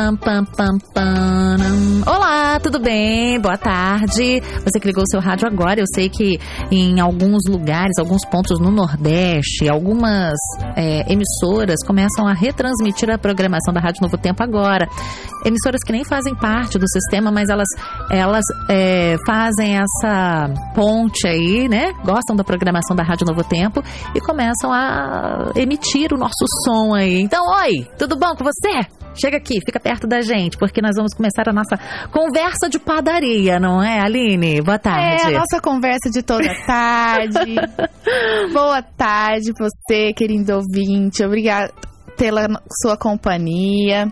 Pam, pam, pam, pam, pam. Olá, tudo bem? Boa tarde. Você que ligou o seu rádio agora, eu sei que em alguns lugares, alguns pontos no Nordeste, algumas é, emissoras começam a retransmitir a programação da Rádio Novo Tempo agora. Emissoras que nem fazem parte do sistema, mas elas, elas é, fazem essa ponte aí, né? Gostam da programação da Rádio Novo Tempo e começam a emitir o nosso som aí. Então, oi, tudo bom com você? Chega aqui, fica perto da gente, porque nós vamos começar a nossa conversa de padaria, não é, Aline? Boa tarde. É a nossa conversa de toda tarde. Boa tarde, você, querido ouvinte. Obrigada pela sua companhia.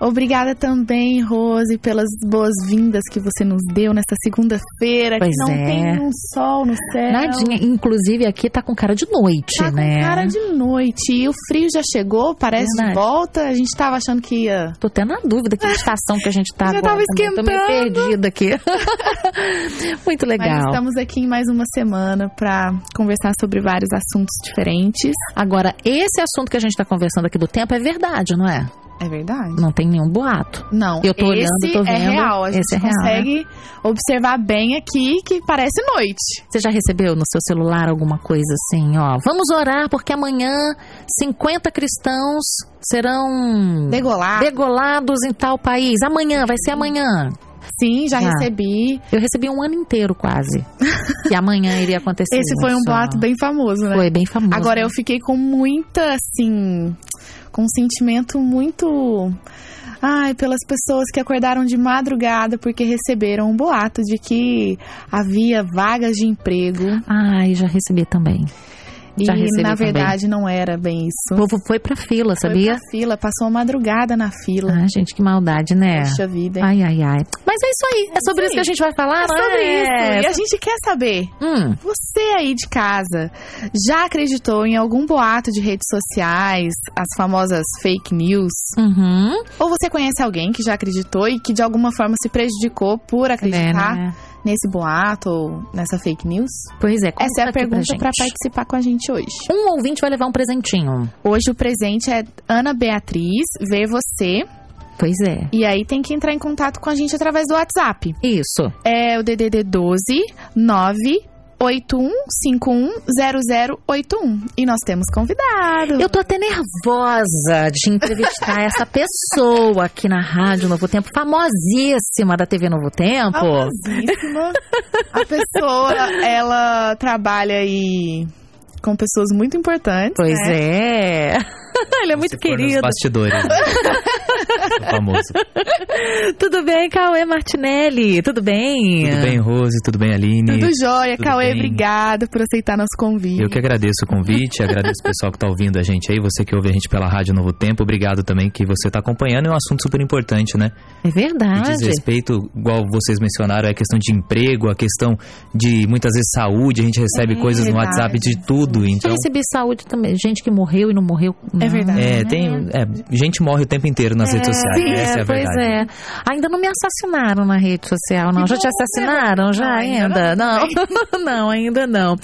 Obrigada também, Rose, pelas boas-vindas que você nos deu nesta segunda-feira. Pois que não é. tem um sol no céu. Nadinha, inclusive aqui tá com cara de noite, Tá né? com cara de noite. E o frio já chegou, parece de Verdade. volta. A gente tava achando que ia. Tô tendo a dúvida que estação que a gente tá Já agora. tava também. Tô meio esquentando. perdida aqui. Muito Mas legal. estamos aqui em mais uma semana para conversar sobre vários assuntos diferentes. Agora, esse assunto que a gente tá conversando aqui do tempo é verdade, não é? É verdade. Não tem nenhum boato. Não, Eu tô olhando, esse tô é vendo. real. A Esse gente é real, consegue observar bem aqui que parece noite. Você já recebeu no seu celular alguma coisa assim, ó? Vamos orar porque amanhã 50 cristãos serão Degolar. degolados em tal país. Amanhã, vai ser amanhã. Sim, já Ah. recebi. Eu recebi um ano inteiro quase. que amanhã iria acontecer. Esse foi um boato bem famoso, né? Foi bem famoso. Agora eu fiquei com muita, assim, um sentimento muito. Ai, pelas pessoas que acordaram de madrugada porque receberam um boato de que havia vagas de emprego. Ai, já recebi também. Já e na também. verdade não era bem O isso. povo foi pra fila, sabia? Foi pra fila, passou a madrugada na fila. Ah, gente, que maldade, né? Poxa vida, hein? Ai, ai, ai. Mas é isso aí. É sobre isso que a gente vai falar, É sobre né? isso. E a gente quer saber, Hum, você aí de casa já acreditou em algum boato de redes sociais, as famosas fake news? uhum. Ou você conhece alguém que já acreditou e que de alguma forma se prejudicou por acreditar É, né? Nesse boato ou nessa fake news? Pois é. Essa é a pergunta para participar com a gente hoje. Um ouvinte vai levar um presentinho. Hoje o presente é Ana Beatriz, ver você. Pois é. E aí tem que entrar em contato com a gente através do WhatsApp. Isso. É o DDD 12 981510081. E nós temos convidado. Eu tô até nervosa de entrevistar essa pessoa aqui na Rádio Novo Tempo, famosíssima da TV Novo Tempo. Famosíssima. A pessoa, ela trabalha aí com pessoas muito importantes. Pois né? é. Ele é muito Se for nos querido. bastidores. né? O famoso. Tudo bem, Cauê Martinelli? Tudo bem? Tudo bem, Rose? Tudo bem, Aline? Tudo jóia. Tudo Cauê, bem. obrigada por aceitar nosso convite. Eu que agradeço o convite, agradeço o pessoal que está ouvindo a gente aí, você que ouve a gente pela Rádio Novo Tempo, obrigado também que você está acompanhando, é um assunto super importante, né? É E verdade. diz respeito, igual vocês mencionaram, é a questão de emprego, a questão de muitas vezes saúde, a gente recebe É coisas no verdade. WhatsApp de tudo, então... recebi saúde também. Gente que morreu e não morreu. É verdade. É, tem, é, gente morre o tempo inteiro nas redes sociais, Sim, essa é a pois verdade. é. Ainda não me assassinaram na rede social, não. Que Já te bom, assassinaram? Já Não, ainda? ainda Não, não, ainda não.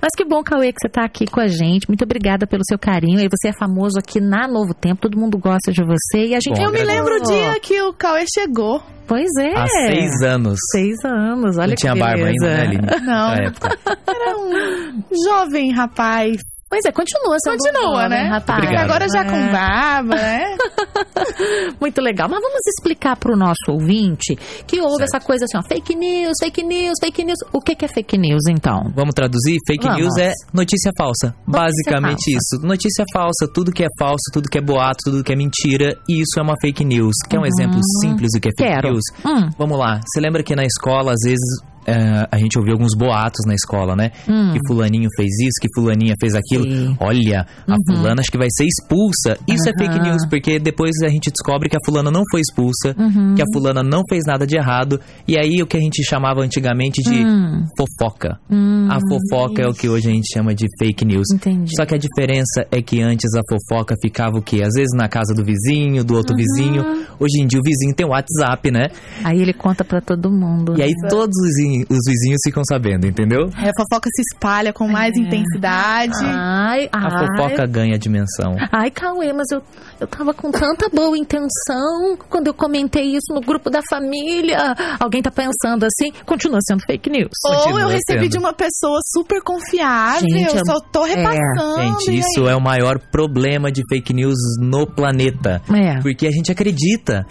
Mas que bom, Cauê, que você tá aqui com a gente. Muito obrigada pelo seu carinho. E você é famoso aqui na Novo Tempo, todo mundo gosta de você. E a gente. Bom, Eu me lembro o dia que o Cauê chegou. Pois é. Há seis anos. Seis anos, olha Não que tinha barba ainda, né, beleza. Aline? Não. Era um jovem rapaz. Pois é, continua sendo Continua, né? jovem rapaz. Obrigado. Agora já com É. barba, né? Muito legal. Mas vamos explicar para o nosso ouvinte que houve Certo. essa coisa assim, ó, fake news, fake news, fake news. O que, que é fake news, então? Vamos traduzir? Fake Vamos. news é notícia falsa. Basicamente falsa. isso. Notícia falsa, tudo que é falso, tudo que é boato, tudo que é mentira, isso é uma fake news. Quer um exemplo simples do que é fake Quero. news? Hum, Vamos lá. Você lembra que na escola, às vezes, é, a gente ouviu alguns boatos na escola, né? hum. Que fulaninho fez isso, que fulaninha fez aquilo. Sim. Olha, a Uhum. fulana acho que vai ser expulsa. Isso é fake news, porque depois a gente descobre que a fulana não foi expulsa, Uhum. que a fulana não fez nada de errado. E aí o que a gente chamava antigamente de Hum. fofoca. Hum, A fofoca é o que hoje a gente chama de fake news. Entendi. Só que a diferença é que antes a fofoca ficava o quê? Às vezes na casa do vizinho, do Uhum. outro vizinho. Hoje em dia o vizinho tem WhatsApp, né? Aí ele conta pra todo mundo. E aí todos os vizinhos os vizinhos ficam sabendo, entendeu? É, a fofoca se espalha com mais É. intensidade. Ai, A ai. fofoca ganha dimensão. Ai, Cauê, mas eu, eu tava com tanta boa intenção quando eu comentei isso no grupo da família. Alguém tá pensando assim, continua sendo fake news. Ou eu Continua recebi sendo. de uma pessoa super confiável, Gente, eu só tô repassando. Gente, e isso é o maior problema de fake news no planeta. É. Porque a gente acredita.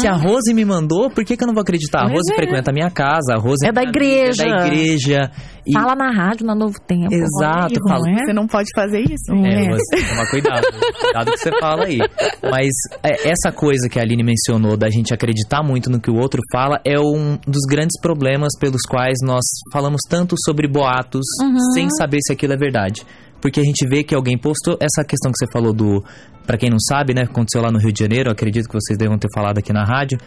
Se a Rose me mandou, por que, que eu não vou acreditar? A Rose é. frequenta a minha casa, a Rose É da amiga, igreja. Da igreja. E- Fala na rádio, na Novo Tempo. Exato, Olha, fala- é? Você não pode fazer isso. É, é? você toma cuidado. cuidado que você fala aí. Mas é, essa coisa que a Aline mencionou da gente acreditar muito no que o outro fala é um dos grandes problemas pelos quais nós falamos tanto sobre boatos Uhum. sem saber se aquilo é verdade. Porque a gente vê que alguém postou essa questão que você falou do. Pra quem não sabe, né? Aconteceu lá no Rio de Janeiro, acredito que vocês devam ter falado aqui na rádio.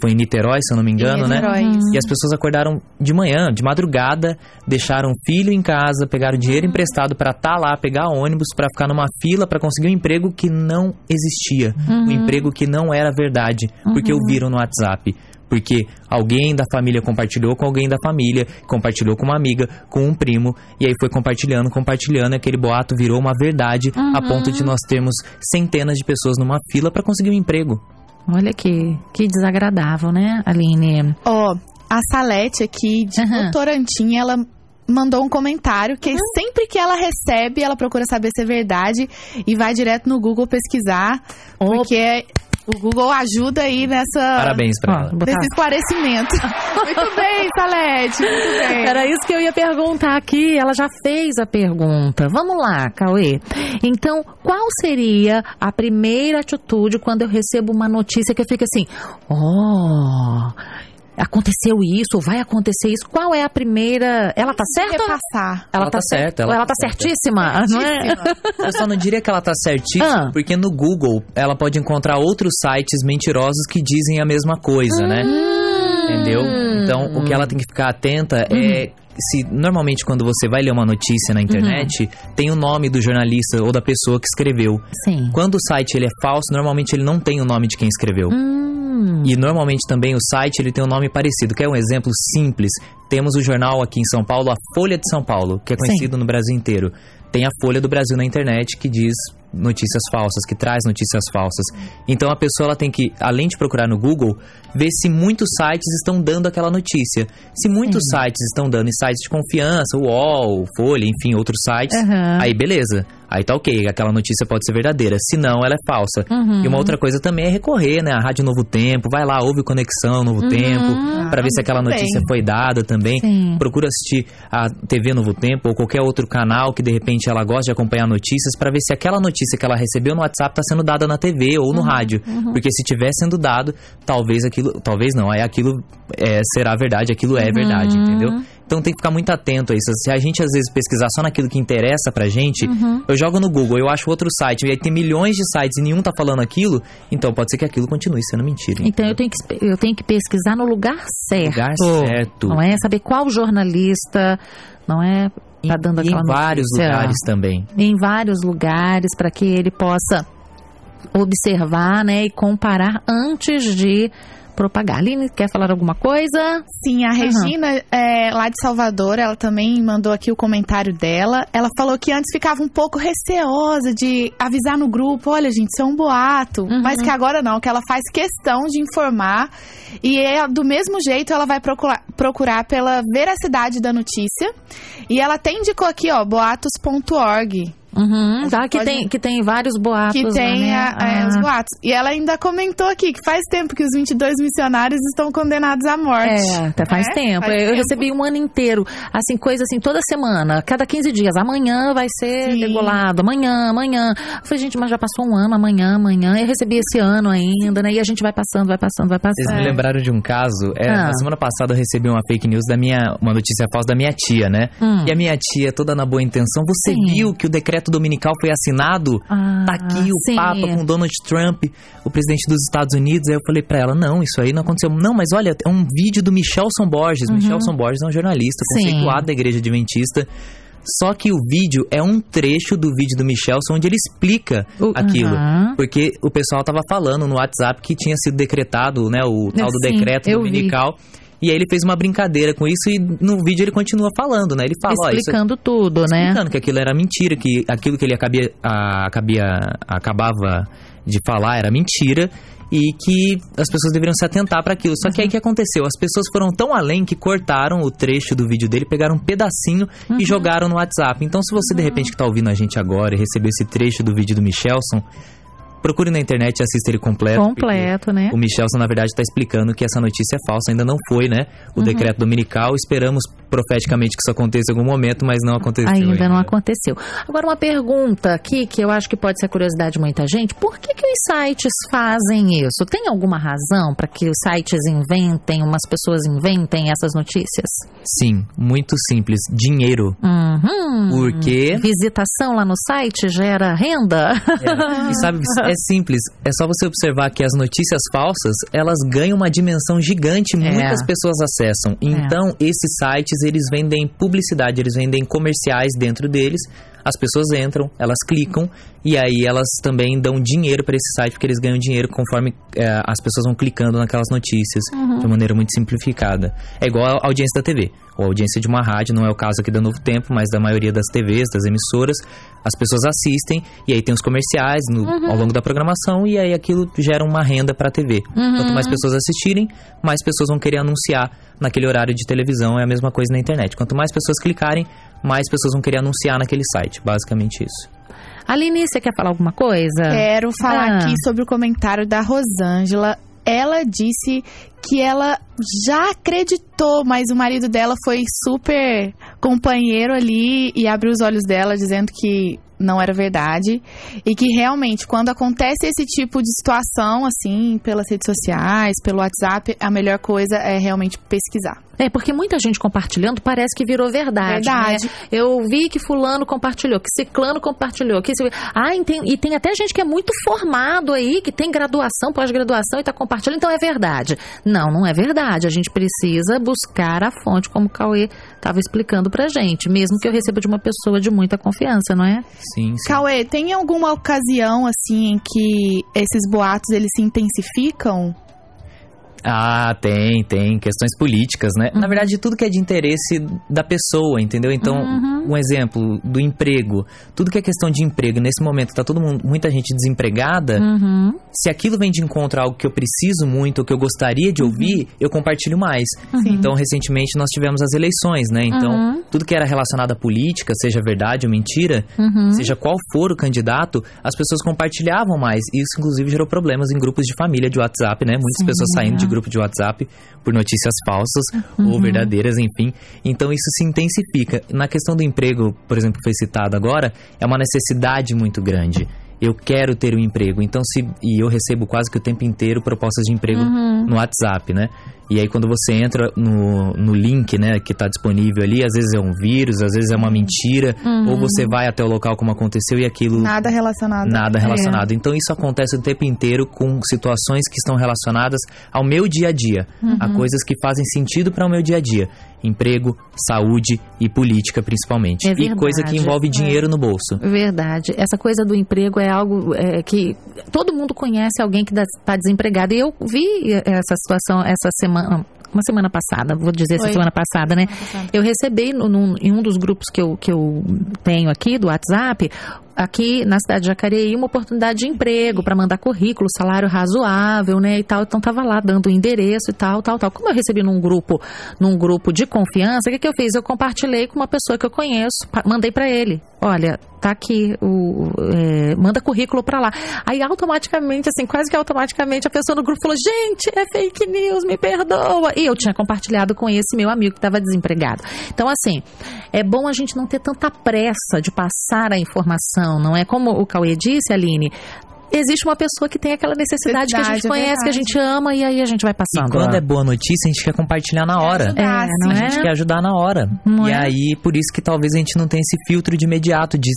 Foi em Niterói, se eu não me engano, né? Niterói. E as pessoas acordaram de manhã, de madrugada, deixaram o filho em casa, pegaram dinheiro emprestado pra estar lá, pegar ônibus pra ficar numa fila pra conseguir um emprego que não existia, um emprego que não era verdade, porque ouviram no WhatsApp. Porque alguém da família compartilhou com alguém da família, compartilhou com uma amiga, com um primo, e aí foi compartilhando, compartilhando, aquele boato virou uma verdade, a ponto de nós termos centenas de pessoas numa fila pra conseguir um emprego. Olha que, que desagradável, né, Aline? Ó, a Salete aqui de Aham. Votorantim, ela mandou um comentário que sempre que ela recebe, ela procura saber se é verdade e vai direto no Google pesquisar, Opa. porque o Google ajuda aí nessa Parabéns pra ela. botar- nesse esclarecimento. muito bem, Salete, muito bem. Era isso que eu ia perguntar aqui. Ela já fez a pergunta. Vamos lá, Cauê. Então, qual seria a primeira atitude quando eu recebo uma notícia que eu fico assim: ó. Aconteceu isso, vai acontecer isso. Qual é a primeira. Ela tá certa? Repassar. Ela, Ela tá tá certa, ela ela tá tá certíssima, não é? Eu só não diria que ela tá certíssima, Ah. porque no Google ela pode encontrar outros sites mentirosos que dizem a mesma coisa, né? Entendeu? Então, o que ela tem que ficar atenta é se normalmente quando você vai ler uma notícia na internet, tem o nome do jornalista ou da pessoa que escreveu. Sim. Quando o site ele é falso, normalmente ele não tem o nome de quem escreveu. Hum. E normalmente também o site ele tem um nome parecido. Quer um exemplo simples? Temos o jornal aqui em São Paulo, a Folha de São Paulo, que é conhecido no Brasil inteiro. Tem a Folha do Brasil na internet que diz notícias falsas, que traz notícias falsas. Então a pessoa ela tem que, além de procurar no Google, ver se muitos sites estão dando aquela notícia. Se muitos sites estão dando, e sites de confiança, UOL, Folha, enfim, outros sites, Aham. aí beleza. Aí tá ok, aquela notícia pode ser verdadeira. Se não, ela é falsa. Uhum. E uma outra coisa também é recorrer, né? A Rádio Novo Tempo, vai lá, ouve Conexão Novo Tempo, pra ver se aquela notícia bem. foi dada também. Sim. Procura assistir a TV Novo Tempo ou qualquer outro canal que de repente ela gosta de acompanhar notícias pra ver se aquela notícia que ela recebeu no WhatsApp tá sendo dada na TV ou no rádio. Porque se tiver sendo dado, talvez aquilo, talvez não, aí aquilo é, será verdade, aquilo é verdade, entendeu? Então tem que ficar muito atento a isso. Se a gente às vezes pesquisar só naquilo que interessa pra gente, eu jogo no Google, eu acho outro site, e aí tem milhões de sites e nenhum tá falando aquilo, então pode ser que aquilo continue sendo mentira. Então eu tenho, que, eu tenho que pesquisar no lugar certo. Lugar certo. Não é? Saber qual jornalista, não é? Tá dando e em aquela vários notícia. lugares também. Em vários lugares para que ele possa observar, né? E comparar antes de propagar. Aline, quer falar alguma coisa? Sim, a Regina, é, lá de Salvador, ela também mandou aqui o comentário dela. Ela falou que antes ficava um pouco receosa de avisar no grupo: olha, gente, isso é um boato. Uhum. Mas que agora não, que ela faz questão de informar. E é, do mesmo jeito, ela vai procurar, procurar pela veracidade da notícia. E ela até indicou aqui, ó, boatos.org. Uhum, tá, que, pode- tem, que tem vários boatos. Que lá, tem né? a- é, Ah. os boatos. E ela ainda comentou aqui que faz tempo que os 22 missionários estão condenados à morte. É, até faz É, tempo. faz eu tempo. recebi um ano inteiro, assim, coisa assim, toda semana, cada 15 dias. Amanhã vai ser Sim. degolado, amanhã, amanhã. Eu falei, gente, mas já passou um ano, amanhã, amanhã. Eu recebi esse ano ainda, né? E a gente vai passando, vai passando, vai Vocês passando. me lembraram de um caso. É, Ah. Na semana passada eu recebi uma fake news da minha. Uma notícia falsa da minha tia, né? Hum. E a minha tia, toda na boa intenção, você Sim. viu que o decreto dominical foi assinado? Ah, Tá aqui o sim. Papa com Donald Trump, o presidente dos Estados Unidos. Aí eu falei pra ela: não, isso aí não aconteceu. Não, mas olha, é um vídeo do Michelson Borges. Michelson Borges é um jornalista Uhum. Sim. conceituado da Igreja Adventista. Só que o vídeo é um trecho do vídeo do Michelson onde ele explica aquilo. Aham. Porque o pessoal tava falando no WhatsApp que tinha sido decretado, né, o tal do Sim, decreto eu vi. E aí ele fez uma brincadeira com isso e no vídeo ele continua falando, né? Ele fala, ó, isso Explicando tudo, né? explicando que aquilo era mentira, que aquilo que ele acabia, a- acabia, acabava de falar era mentira e que as pessoas deveriam se atentar para aquilo. Só que aí o que aconteceu? As pessoas foram tão além que cortaram o trecho do vídeo dele, pegaram um pedacinho e jogaram no WhatsApp. Então, se você de repente que tá ouvindo a gente agora e recebeu esse trecho do vídeo do Michelson, procure na internet e assista ele completo. Completo, né? O Michelson, na verdade, está explicando que essa notícia é falsa. Ainda não foi, né? O decreto dominical. Esperamos profeticamente que isso aconteça em algum momento, mas não aconteceu. Ainda não aconteceu. Agora, uma pergunta aqui, que eu acho que pode ser curiosidade de muita gente. Por que, que os sites fazem isso? Tem alguma razão para que os sites inventem, umas pessoas inventem essas notícias? Sim, muito simples. Dinheiro. Uhum. Por quê? Visitação lá no site gera renda? É, e sabe, é simples. É só você observar que as notícias falsas, elas ganham uma dimensão gigante, É. muitas pessoas acessam. Então, esses sites, eles vendem publicidade, eles vendem comerciais dentro deles. As pessoas entram, elas clicam e aí elas também dão dinheiro para esse site porque eles ganham dinheiro conforme é, as pessoas vão clicando naquelas notícias Uhum. de uma maneira muito simplificada. É igual a audiência da TV, ou a audiência de uma rádio, não é o caso aqui da Novo Tempo, mas da maioria das TVs, das emissoras, as pessoas assistem e aí tem os comerciais no- Uhum. ao longo da programação e aí aquilo gera uma renda para a TV. Uhum. Quanto mais pessoas assistirem, mais pessoas vão querer anunciar naquele horário de televisão, é a mesma coisa na internet. Quanto mais pessoas clicarem, mais pessoas vão querer anunciar naquele site. Basicamente isso. Aline, você quer falar alguma coisa? Quero falar Ah. aqui sobre o comentário da Rosângela. Ela disse que ela já acreditou, mas o marido dela foi super companheiro ali e abriu os olhos dela dizendo que não era verdade e que realmente quando acontece esse tipo de situação assim pelas redes sociais, pelo WhatsApp, a melhor coisa é realmente pesquisar. É, porque muita gente compartilhando parece que virou verdade. Verdade. né? Eu vi que fulano compartilhou, que ciclano compartilhou. Que... Ah, e tem, e tem até gente que é muito formado aí, que tem graduação, pós-graduação e tá compartilhando, então é verdade. Não, não é verdade. A gente precisa buscar a fonte, como o Cauê estava explicando pra gente, mesmo que eu receba de uma pessoa de muita confiança, não é? Sim, sim. Cauê, tem alguma ocasião assim em que esses boatos eles se intensificam? Ah, tem, tem. Questões políticas, né? Uhum. Na verdade, tudo que é de interesse da pessoa, entendeu? Então, Uhum. um exemplo do emprego. Tudo que é questão de emprego, nesse momento tá todo mundo, muita gente desempregada. Uhum. Se aquilo vem de encontro a algo que eu preciso muito, ou que eu gostaria de ouvir, eu compartilho mais. Então, recentemente nós tivemos as eleições, né? Então, Uhum. tudo que era relacionado à política, seja verdade ou mentira, Uhum. seja qual for o candidato, as pessoas compartilhavam mais. Isso, inclusive, gerou problemas em grupos de família de WhatsApp, né? Muitas Sim, pessoas saindo de é. grupo de WhatsApp por notícias falsas Uhum. ou verdadeiras, enfim. Então, isso se intensifica. Na questão do emprego, por exemplo, que foi citado agora, é uma necessidade muito grande. Eu quero ter um emprego. Então, se. E eu recebo quase que o tempo inteiro propostas de emprego Uhum. no WhatsApp, né? E aí quando você entra no, no link, né, que tá disponível ali, às vezes é um vírus, às vezes é uma mentira, Uhum. ou você vai até o local como aconteceu e aquilo Nada relacionado. nada É. relacionado. Então isso acontece o tempo inteiro com situações que estão relacionadas ao meu dia a dia, Uhum. a coisas que fazem sentido para o meu dia a dia, emprego, saúde e política principalmente. É e coisa que verdade. envolve É. dinheiro no bolso. Verdade. Essa coisa do emprego é algo é, que todo mundo conhece alguém que está desempregado. E eu vi essa situação essa semana. Uma semana passada, vou dizer essa Foi. semana passada, né? Eu recebi no- num- em um dos grupos que eu, que eu tenho aqui do WhatsApp, aqui na cidade de Jacareí, uma oportunidade de emprego para mandar currículo, salário razoável, né, e tal. Então tava lá dando o endereço e tal, tal, tal. Como eu recebi num grupo, num grupo de confiança, o que que eu fiz? Eu compartilhei com uma pessoa que eu conheço, mandei para ele. Olha, tá aqui o é, manda currículo para lá. Aí automaticamente, assim, quase que automaticamente a pessoa no grupo falou: "Gente, é fake news, me perdoa". E eu tinha compartilhado com esse meu amigo que estava desempregado. Então, assim, é bom a gente não ter tanta pressa de passar a informação, não é? Como o Cauê disse, Aline, existe uma pessoa que tem aquela necessidade que a gente Verdade, é conhece, que a verdade. gente ama e aí a gente vai E passando. quando é boa notícia, a gente quer compartilhar na hora. ajudar, É, sim. não A é? gente quer ajudar na hora. Não e é? aí, por isso que talvez a gente não tenha esse filtro de imediato de,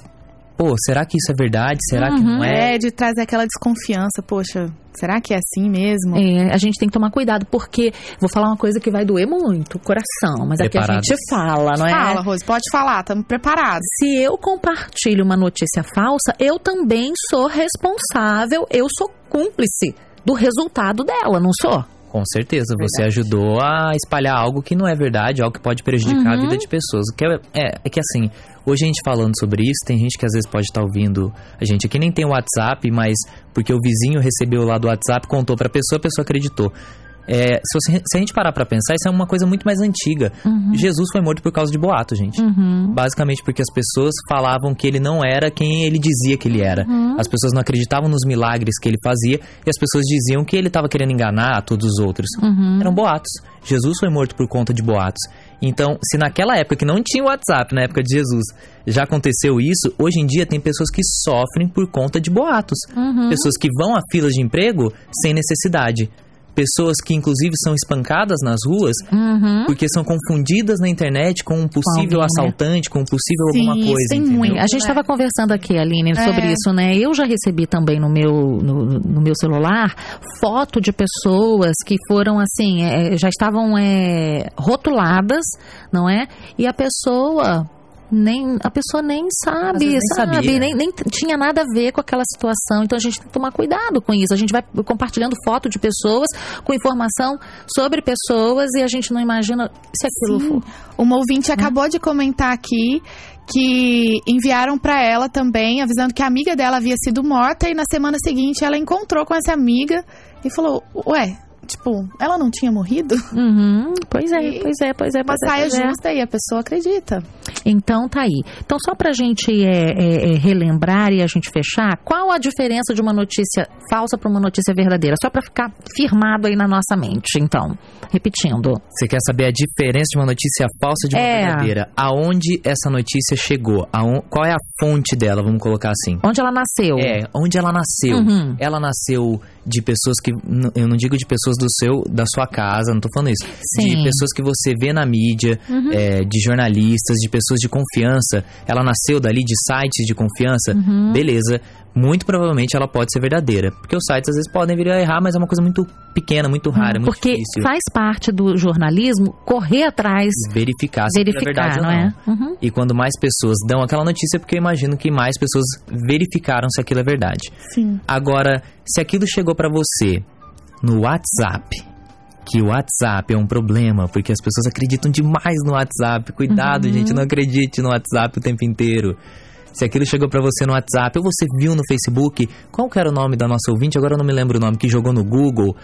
pô, será que isso é verdade? Será que Uhum. não é? É, de trazer aquela desconfiança. Poxa, será que é assim mesmo? É, a gente tem que tomar cuidado, porque vou falar uma coisa que vai doer muito o coração, mas aqui a Preparados. gente fala, não é? Fala, Rose, pode falar, estamos preparados. Se eu compartilho uma notícia falsa, eu também sou responsável, eu sou cúmplice do resultado dela, não sou? Com certeza, você ajudou a espalhar algo que não é verdade, algo que pode prejudicar Uhum. a vida de pessoas. Que é, é, é que assim, hoje a gente falando sobre isso, tem gente que às vezes pode estar ouvindo a gente aqui nem tem o WhatsApp, mas porque o vizinho recebeu lá do WhatsApp, contou pra pessoa, a pessoa acreditou. É, se, você- se a gente parar pra pensar, isso é uma coisa muito mais antiga. Jesus foi morto por causa de boato, gente. Uhum. Basicamente porque as pessoas falavam que ele não era quem ele dizia que ele era. As pessoas não acreditavam nos milagres que ele fazia e as pessoas diziam que ele estava querendo enganar a todos os outros. Eram boatos. Jesus foi morto por conta de boatos. Então, se naquela época que não tinha WhatsApp, na época de Jesus, já aconteceu isso, hoje em dia tem pessoas que sofrem por conta de boatos. Pessoas que vão a filas de emprego sem necessidade. Pessoas que, inclusive, são espancadas nas ruas Uhum. porque são confundidas na internet com um possível alguém, né? assaltante, com um possível Sim, alguma coisa. tem muito. A gente estava conversando aqui, Aline, sobre É. isso, né? Eu já recebi também no meu, no, no meu celular foto de pessoas que foram assim, é, já estavam é, rotuladas, não é? E a pessoa. Nem, a pessoa nem sabe, nem sabe? sabia. Nem, nem tinha nada a ver com aquela situação. Então a gente tem que tomar cuidado com isso. A gente vai compartilhando foto de pessoas com informação sobre pessoas e a gente não imagina se aquilo Sim. for. Uma ouvinte acabou de comentar aqui que enviaram pra ela também, avisando que a amiga dela havia sido morta e na semana seguinte ela encontrou com essa amiga e falou: Ué, tipo, ela não tinha morrido? Uhum, pois é, pois é, pois é. Uma Pois é, saia pois é. justa e a pessoa acredita. Então tá aí. Então só pra gente é, é, é, relembrar e a gente fechar, qual a diferença de uma notícia falsa para uma notícia verdadeira? Só pra ficar firmado aí na nossa mente. Então, repetindo. Você quer saber a diferença de uma notícia falsa de uma É. verdadeira? Aonde essa notícia chegou? Aon- qual é a fonte dela, vamos colocar assim? Onde ela nasceu? É, onde ela nasceu. Uhum. Ela nasceu de pessoas que. Eu não digo de pessoas do seu, da sua casa, não tô falando isso. Sim. De pessoas que você vê na mídia, Uhum. é, de jornalistas, de pessoas de confiança. Ela nasceu dali de sites de confiança. Uhum. Beleza. Muito provavelmente ela pode ser verdadeira. Porque os sites às vezes podem vir a errar, mas é uma coisa muito pequena, muito rara, é muito Porque difícil. faz parte do jornalismo correr atrás, Verificar se é verificar, verdade não ou não. é? Uhum. E quando mais pessoas dão aquela notícia, é porque eu imagino que mais pessoas verificaram se aquilo é verdade. Sim. Agora, se aquilo chegou pra você no WhatsApp, que o WhatsApp é um problema, porque as pessoas acreditam demais no WhatsApp. Cuidado, Uhum. gente, não acredite no WhatsApp o tempo inteiro. Se aquilo chegou pra você no WhatsApp ou você viu no Facebook, qual que era o nome da nossa ouvinte? Agora eu não me lembro o nome, que jogou no Google.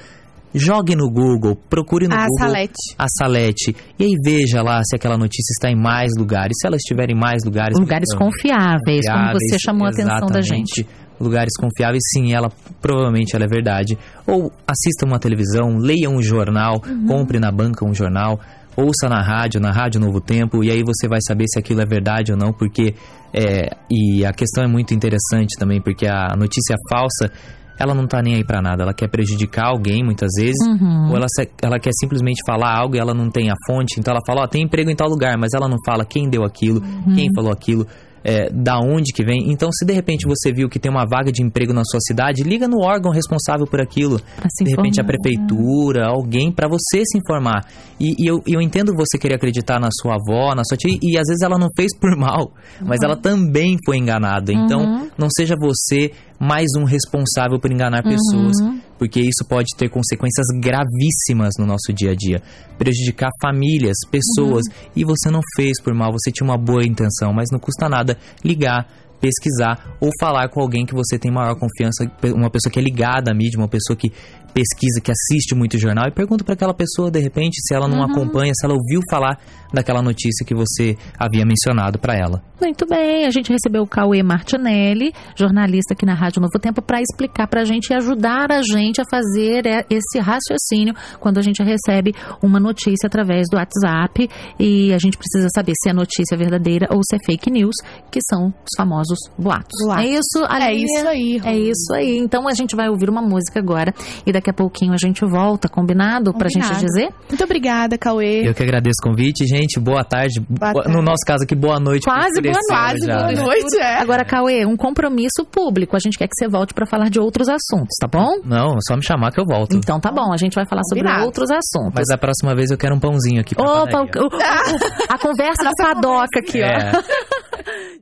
Jogue no Google, procure no A Google Salete. a Salete. E aí veja lá se aquela notícia está em mais lugares. Se ela estiver em mais lugares. Lugares então, confiáveis, como você confiáveis, chamou a atenção da gente. Lugares confiáveis, sim, ela provavelmente ela é verdade. Ou assista uma televisão, leia um jornal, Uhum. compre na banca um jornal, ouça na rádio, na rádio Novo Tempo, e aí você vai saber se aquilo é verdade ou não, porque é, e a questão é muito interessante também, porque a notícia falsa ela não tá nem aí pra nada, ela quer prejudicar alguém muitas vezes, Uhum. ou ela, ela quer simplesmente falar algo e ela não tem a fonte, então ela fala, ó, tem emprego em tal lugar, mas ela não fala quem deu aquilo, quem falou aquilo, é, da onde que vem. Então, se de repente você viu que tem uma vaga de emprego na sua cidade, liga no órgão responsável por aquilo. De repente a prefeitura, alguém, pra você se informar. E, e eu, eu entendo você querer acreditar na sua avó, na sua tia, e às vezes ela não fez por mal, mas ela também foi enganada. Então, Uhum. não seja você mais um responsável por enganar pessoas, porque isso pode ter consequências gravíssimas no nosso dia a dia. Prejudicar famílias, pessoas, e você não fez por mal, você tinha uma boa intenção, mas não custa nada ligar, pesquisar ou falar com alguém que você tem maior confiança, uma pessoa que é ligada à mídia, uma pessoa que pesquisa, que assiste muito jornal e pergunta para aquela pessoa de repente se ela não acompanha, se ela ouviu falar daquela notícia que você havia mencionado para ela. Muito bem, a gente recebeu o Cauê Martinelli, jornalista aqui na Rádio Novo Tempo, para explicar para a gente e ajudar a gente a fazer é, esse raciocínio quando a gente recebe uma notícia através do WhatsApp e a gente precisa saber se é notícia verdadeira ou se é fake news, que são os famosos boatos. Boatos. É isso, É Aline? isso aí, É isso aí. Então a gente vai ouvir uma música agora e daqui a pouquinho a gente volta, combinado? Pra gente Combinado. dizer? Muito obrigada, Cauê. Eu que agradeço o convite, gente. Boa tarde. Boa tarde. No nosso caso aqui, boa noite. Quase boa já. boa noite, é. Agora, Cauê, um compromisso público. A gente quer que você volte pra falar de outros assuntos, tá bom? Não, é só me chamar que eu volto. Então tá bom, a gente vai falar sobre Combinado. outros assuntos. Mas a próxima vez eu quero um pãozinho aqui pra Opa, o- o- o- a conversa do padoca aqui, ó. É.